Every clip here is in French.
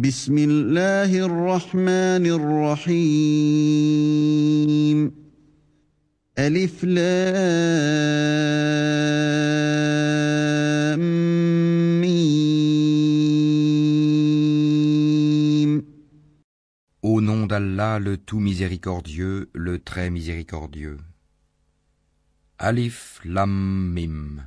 بسم الله الرحمن الرحيم ألف لام ميم Au nom d'Allah, le tout miséricordieux, le très miséricordieux. Alif Lam Mim.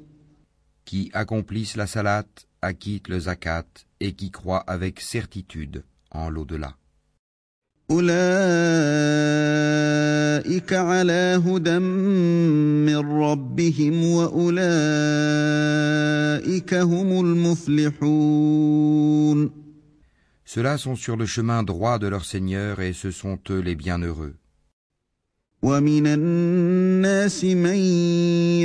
qui accomplissent la salat, acquittent le zakat et qui croient avec certitude en l'au-delà. أولئك على هدى من ربهم وأولئك هم المفلحون Ceux-là sont sur le chemin droit de leur Seigneur et ce sont eux les bienheureux. ومن الناس من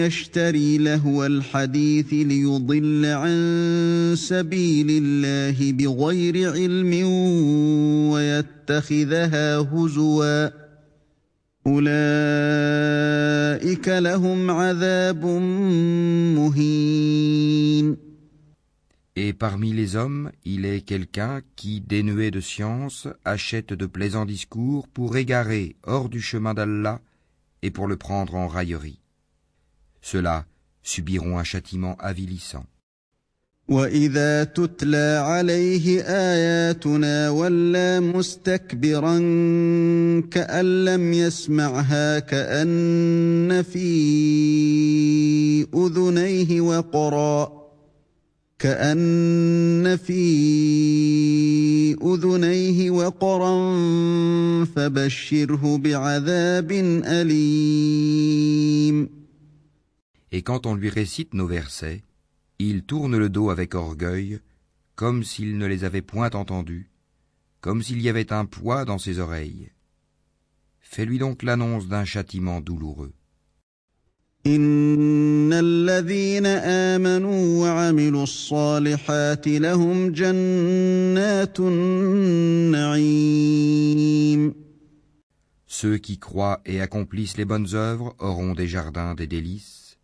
يشتري لهو الحديث ليضل عن سبيل الله بغير علم ويتخذها هزوا. أولئك لهم عذاب مهين. Et parmi les hommes, il est quelqu'un qui, dénué de science, achète de plaisants discours pour égarer hors du chemin d'Allah et pour le prendre en raillerie. Ceux-là subiront un châtiment avilissant. وإذا تتلى عليه آياتنا ولى مستكبرا كأن لم يسمعها كأن في أذنيه وقرا كأن في أذنيه وقرا فبشره بعذاب أليم Et quand on lui récite nos versets, il tourne le dos avec orgueil, comme s'il ne les avait point entendus, comme s'il y avait un poids dans ses oreilles. Fais-lui donc l'annonce d'un châtiment douloureux. إن الذين آمنوا وعملوا الصالحات لهم جنات النعيم. Ceux qui croient et accomplissent les bonnes œuvres auront des jardins des délices,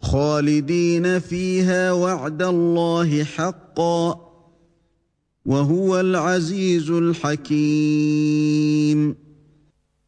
خالدين فيها وعد الله حقا وهو العزيز الحكيم.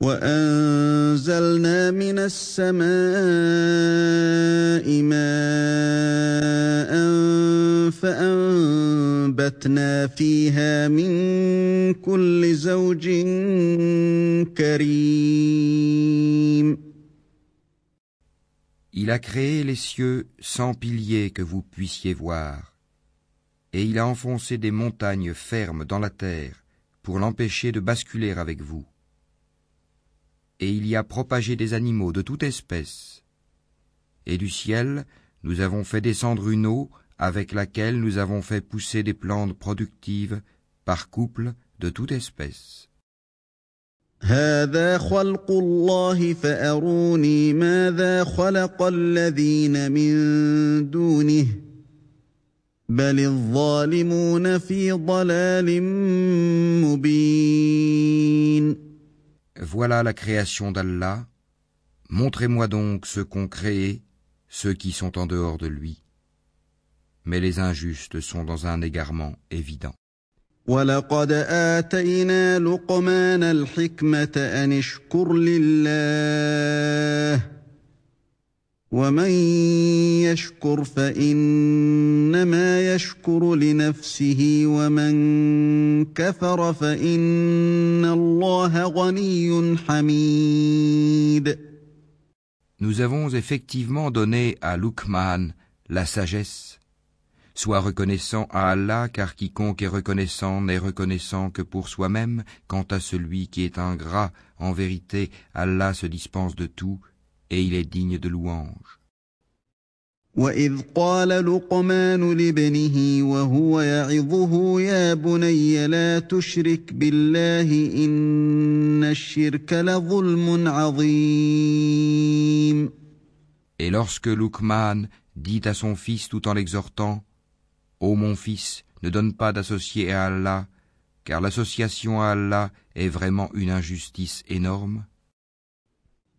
وانزلنا من السماء ماء فانبتنا فيها من كل زوج كريم Il a créé les cieux sans piliers que vous puissiez voir, et il a enfoncé des montagnes fermes dans la terre pour l'empêcher de basculer avec vous. Et il y a propagé des animaux de toute espèce. Et du ciel, nous avons fait descendre une eau avec laquelle nous avons fait pousser des plantes productives par couple de toute espèce. هذا خلق الله فاروني ماذا خلق الذين من دونه بل الظالمون في ضلال مبين Voilà la création d'Allah. Montrez-moi donc ce qu'ont créé ceux qui sont en dehors de lui. Mais les injustes sont dans un égarement évident. ولقد آتينا لقمان الحكمة أن اشكر لله ومن يشكر فانما يشكر لنفسه ومن كفر فان الله غني حميد Nous avons effectivement donné à Luqman la sagesse. Sois reconnaissant à Allah, car quiconque est reconnaissant n'est reconnaissant que pour soi-même. Quant à celui qui est ingrat, en vérité, Allah se dispense de tout, et il est digne de louange. Et lorsque Luqman dit à son fils tout en l'exhortant Ô mon fils, ne donne pas d'associé à Allah, car l'association à Allah est vraiment une injustice énorme.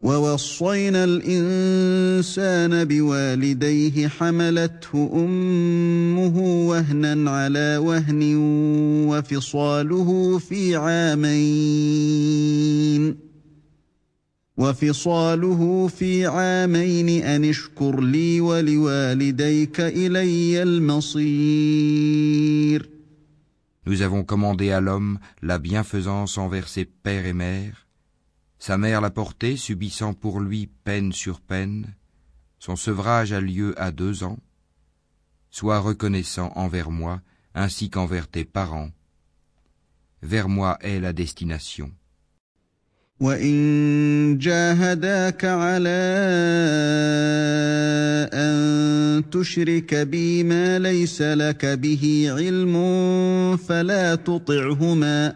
ووصينا الانسان بوالديه حملته امه وهنا على وهن وفصاله في عامين وفصاله في عامين ان اشكر لي ولوالديك الي المصير Nous avons commandé à l'homme la bienfaisance envers ses pères et mères Sa mère l'a porté, subissant pour lui peine sur peine. Son sevrage a lieu à deux ans. Sois reconnaissant envers moi, ainsi qu'envers tes parents. Vers moi est la destination. فلا تطعهما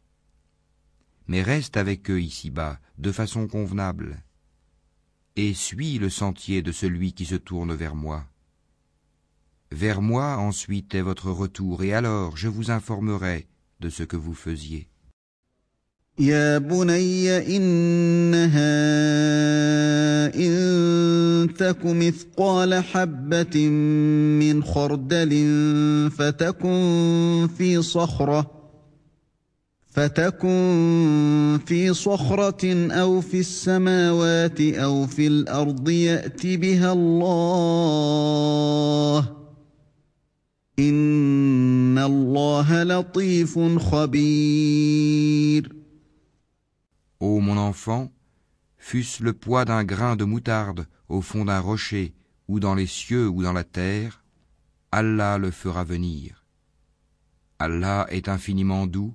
mais reste avec eux ici-bas de façon convenable, et suis le sentier de celui qui se tourne vers moi. Vers moi ensuite est votre retour, et alors je vous informerai de ce que vous faisiez. فتكن في صخرة أو في السماوات أو في الأرض يأت بها الله إن الله لطيف خبير Ô mon enfant, fût-ce le poids d'un grain de moutarde au fond d'un rocher, ou dans les cieux ou dans la terre, Allah le fera venir. Allah est infiniment doux,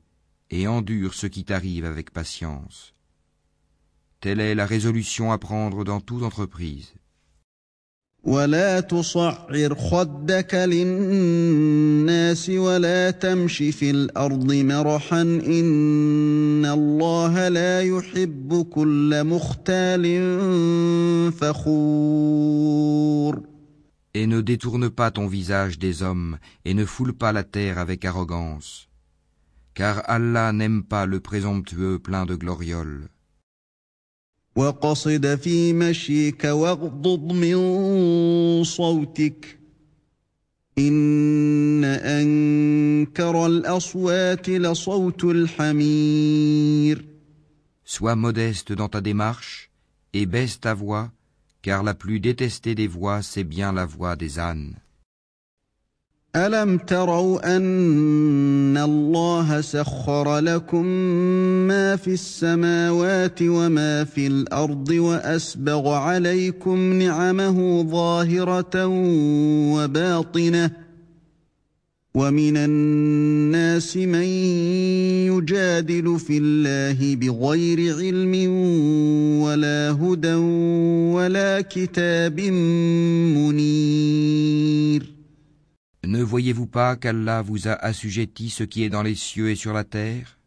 et endure ce qui t'arrive avec patience. Telle est la résolution à prendre dans toute entreprise. Et ne détourne pas ton visage des hommes, et ne foule pas la terre avec arrogance car Allah n'aime pas le présomptueux plein de glorioles. Sois modeste dans ta démarche et baisse ta voix, car la plus détestée des voix, c'est bien la voix des ânes. ألم تروا أن الله سخر لكم ما في السماوات وما في الأرض وأسبغ عليكم نعمه ظاهرة وباطنة ومن الناس من يجادل في الله بغير علم ولا هدى ولا كتاب منير voyez-vous pas qu'Allah vous a assujetti ce qui est dans les cieux et sur la terre?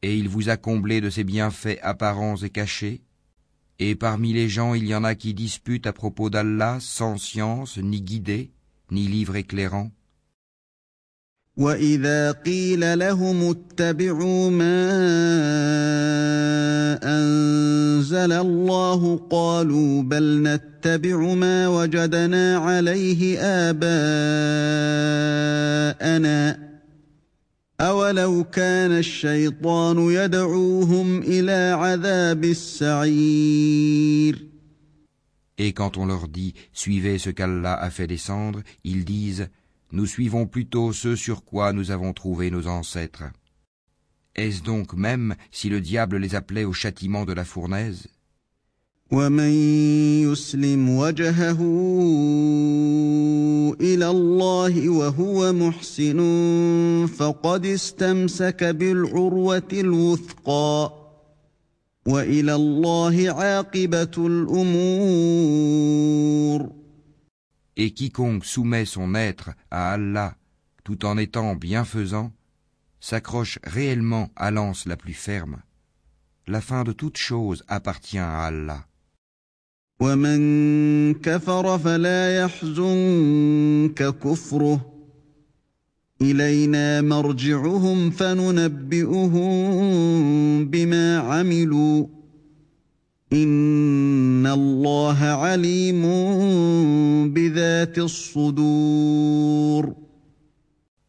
Et il vous a comblé de ses bienfaits apparents et cachés? Et parmi les gens il y en a qui disputent à propos d'Allah sans science, ni guidée, ni livre éclairant واذا قيل لهم اتبعوا ما انزل الله قالوا بل نتبع ما وجدنا عليه اباءنا اولو كان الشيطان يدعوهم إلى عذاب السعير Et quand on leur dit Suivez ce qu'Allah a fait descendre, ils disent Nous suivons plutôt ce sur quoi nous avons trouvé nos ancêtres. Est-ce donc même si le diable les appelait au châtiment de la fournaise? Et quiconque soumet son être à Allah tout en étant bienfaisant, s'accroche réellement à l'anse la plus ferme. La fin de toute chose appartient à Allah.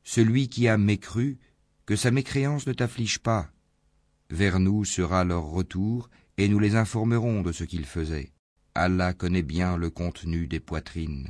Celui qui a mécru, que sa mécréance ne t'afflige pas. Vers nous sera leur retour, et nous les informerons de ce qu'ils faisaient. Allah connaît bien le contenu des poitrines.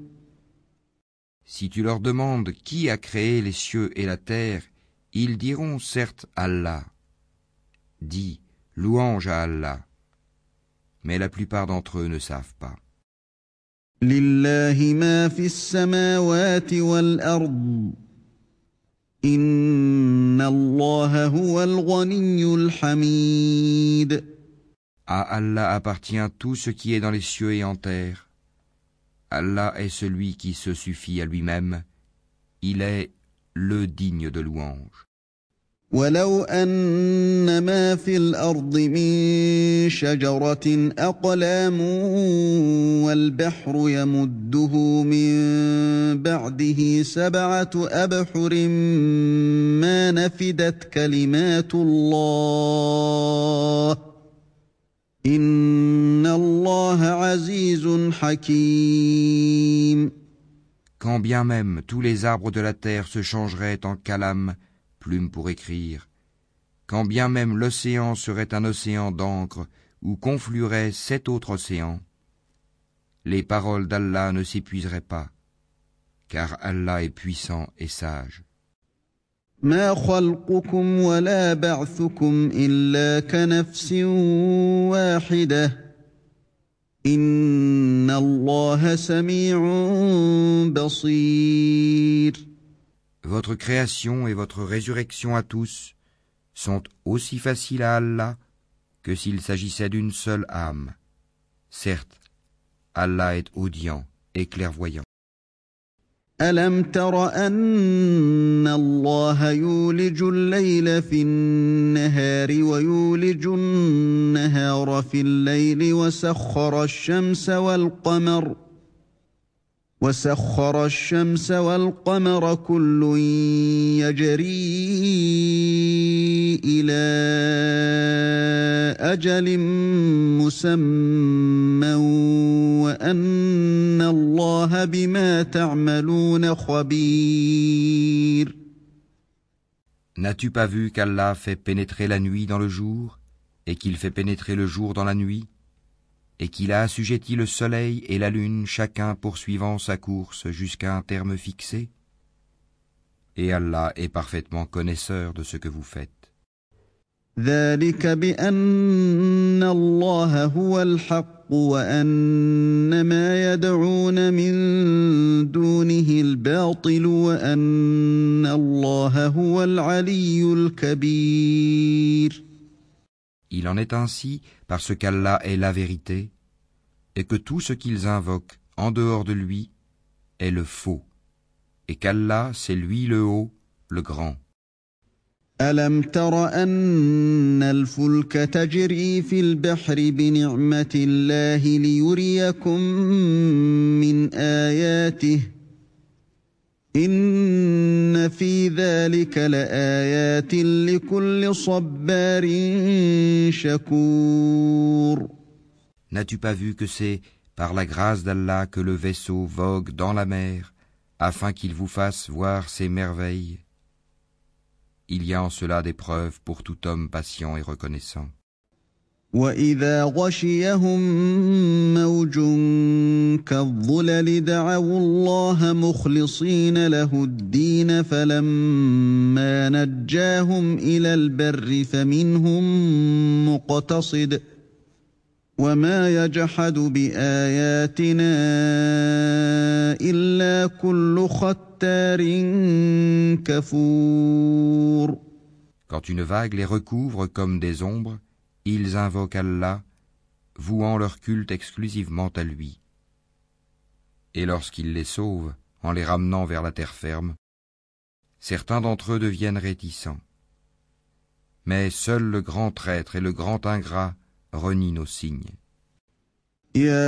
Si tu leur demandes qui a créé les cieux et la terre, ils diront certes Allah. Dis, Louange à Allah. Mais la plupart d'entre eux ne savent pas. À Allah appartient tout ce qui est dans les cieux et en terre. Allah est celui qui se suffit à lui-même. Il est le digne de louange. ولو أن ما في الأرض من شجرة أقلام والبحر يمده من بعده سبعة أبحر ما نفدت كلمات الله Quand bien même tous les arbres de la terre se changeraient en calame, plume pour écrire, quand bien même l'océan serait un océan d'encre où conflueraient sept autres océans, les paroles d'Allah ne s'épuiseraient pas, car Allah est puissant et sage. Votre création et votre résurrection à tous sont aussi faciles à Allah que s'il s'agissait d'une seule âme. Certes, Allah est audient et clairvoyant. ألم تر أن الله يولج الليل في النهار ويولج النهار في الليل وسخر الشمس والقمر وسخر الشمس والقمر كل يجري الى اجل مسمى وان الله بما تعملون خبير N'as-tu pas vu qu'Allah fait pénétrer la nuit dans le jour et qu'il fait pénétrer le jour dans la nuit Et qu'il a assujetti le soleil et la lune chacun poursuivant sa course jusqu'à un terme fixé Et Allah est parfaitement connaisseur de ce que vous faites. Il en est ainsi parce qu'Allah est la vérité et que tout ce qu'ils invoquent en dehors de lui est le faux et qu'Allah c'est lui le haut, le grand. ألم تر أن الفلك تجري في البحر بنعمة الله ليريكم من آياته إن في ذلك لآيات لكل صبار شكور N'as-tu pas vu que c'est par la grâce d'Allah que le vaisseau vogue dans la mer afin qu'il vous fasse voir ses merveilles Il y a en cela des preuves pour tout homme patient et reconnaissant. واذا غشيهم موج كالظلل دعوا الله مخلصين له الدين فلما نجاهم إلى البر فمنهم مقتصد وما يجحد باياتنا الا كل ختار كفور Quand une vague les recouvre comme des ombres, ils invoquent Allah, vouant leur culte exclusivement à lui. Et lorsqu'il les sauve, en les ramenant vers la terre ferme, certains d'entre eux deviennent réticents. Mais seul le grand traître et le grand ingrat renient nos signes. يا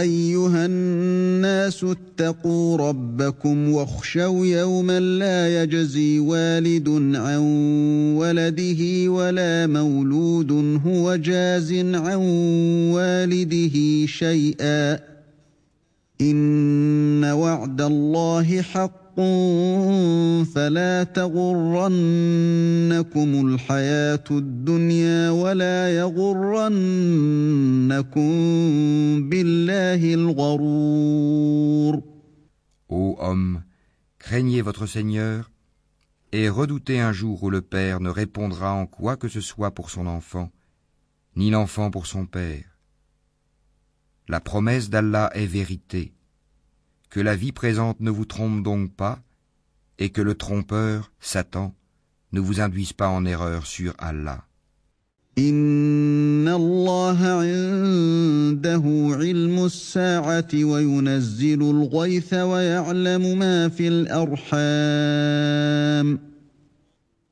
أيها الناس اتقوا ربكم واخشوا يوما لا يجزي والد عن ولده ولا مولود هو جاز عن والده شيئا إن وعد الله حق فلا تغرنكم الحياة الدنيا ولا يغرنكم بالله الغرور Ô homme, craignez votre Seigneur et redoutez un jour où le père ne répondra en quoi que ce soit pour son enfant, ni l'enfant pour son père. La promesse d'Allah est vérité. Que la vie présente ne vous trompe donc pas, et que le trompeur, Satan, ne vous induise pas en erreur sur Allah. ويعلم ما في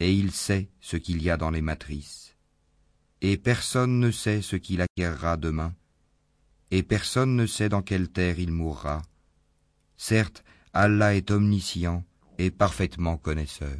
et il sait ce qu'il y a dans les matrices. Et personne ne sait ce qu'il acquérera demain, et personne ne sait dans quelle terre il mourra. Certes, Allah est omniscient et parfaitement connaisseur.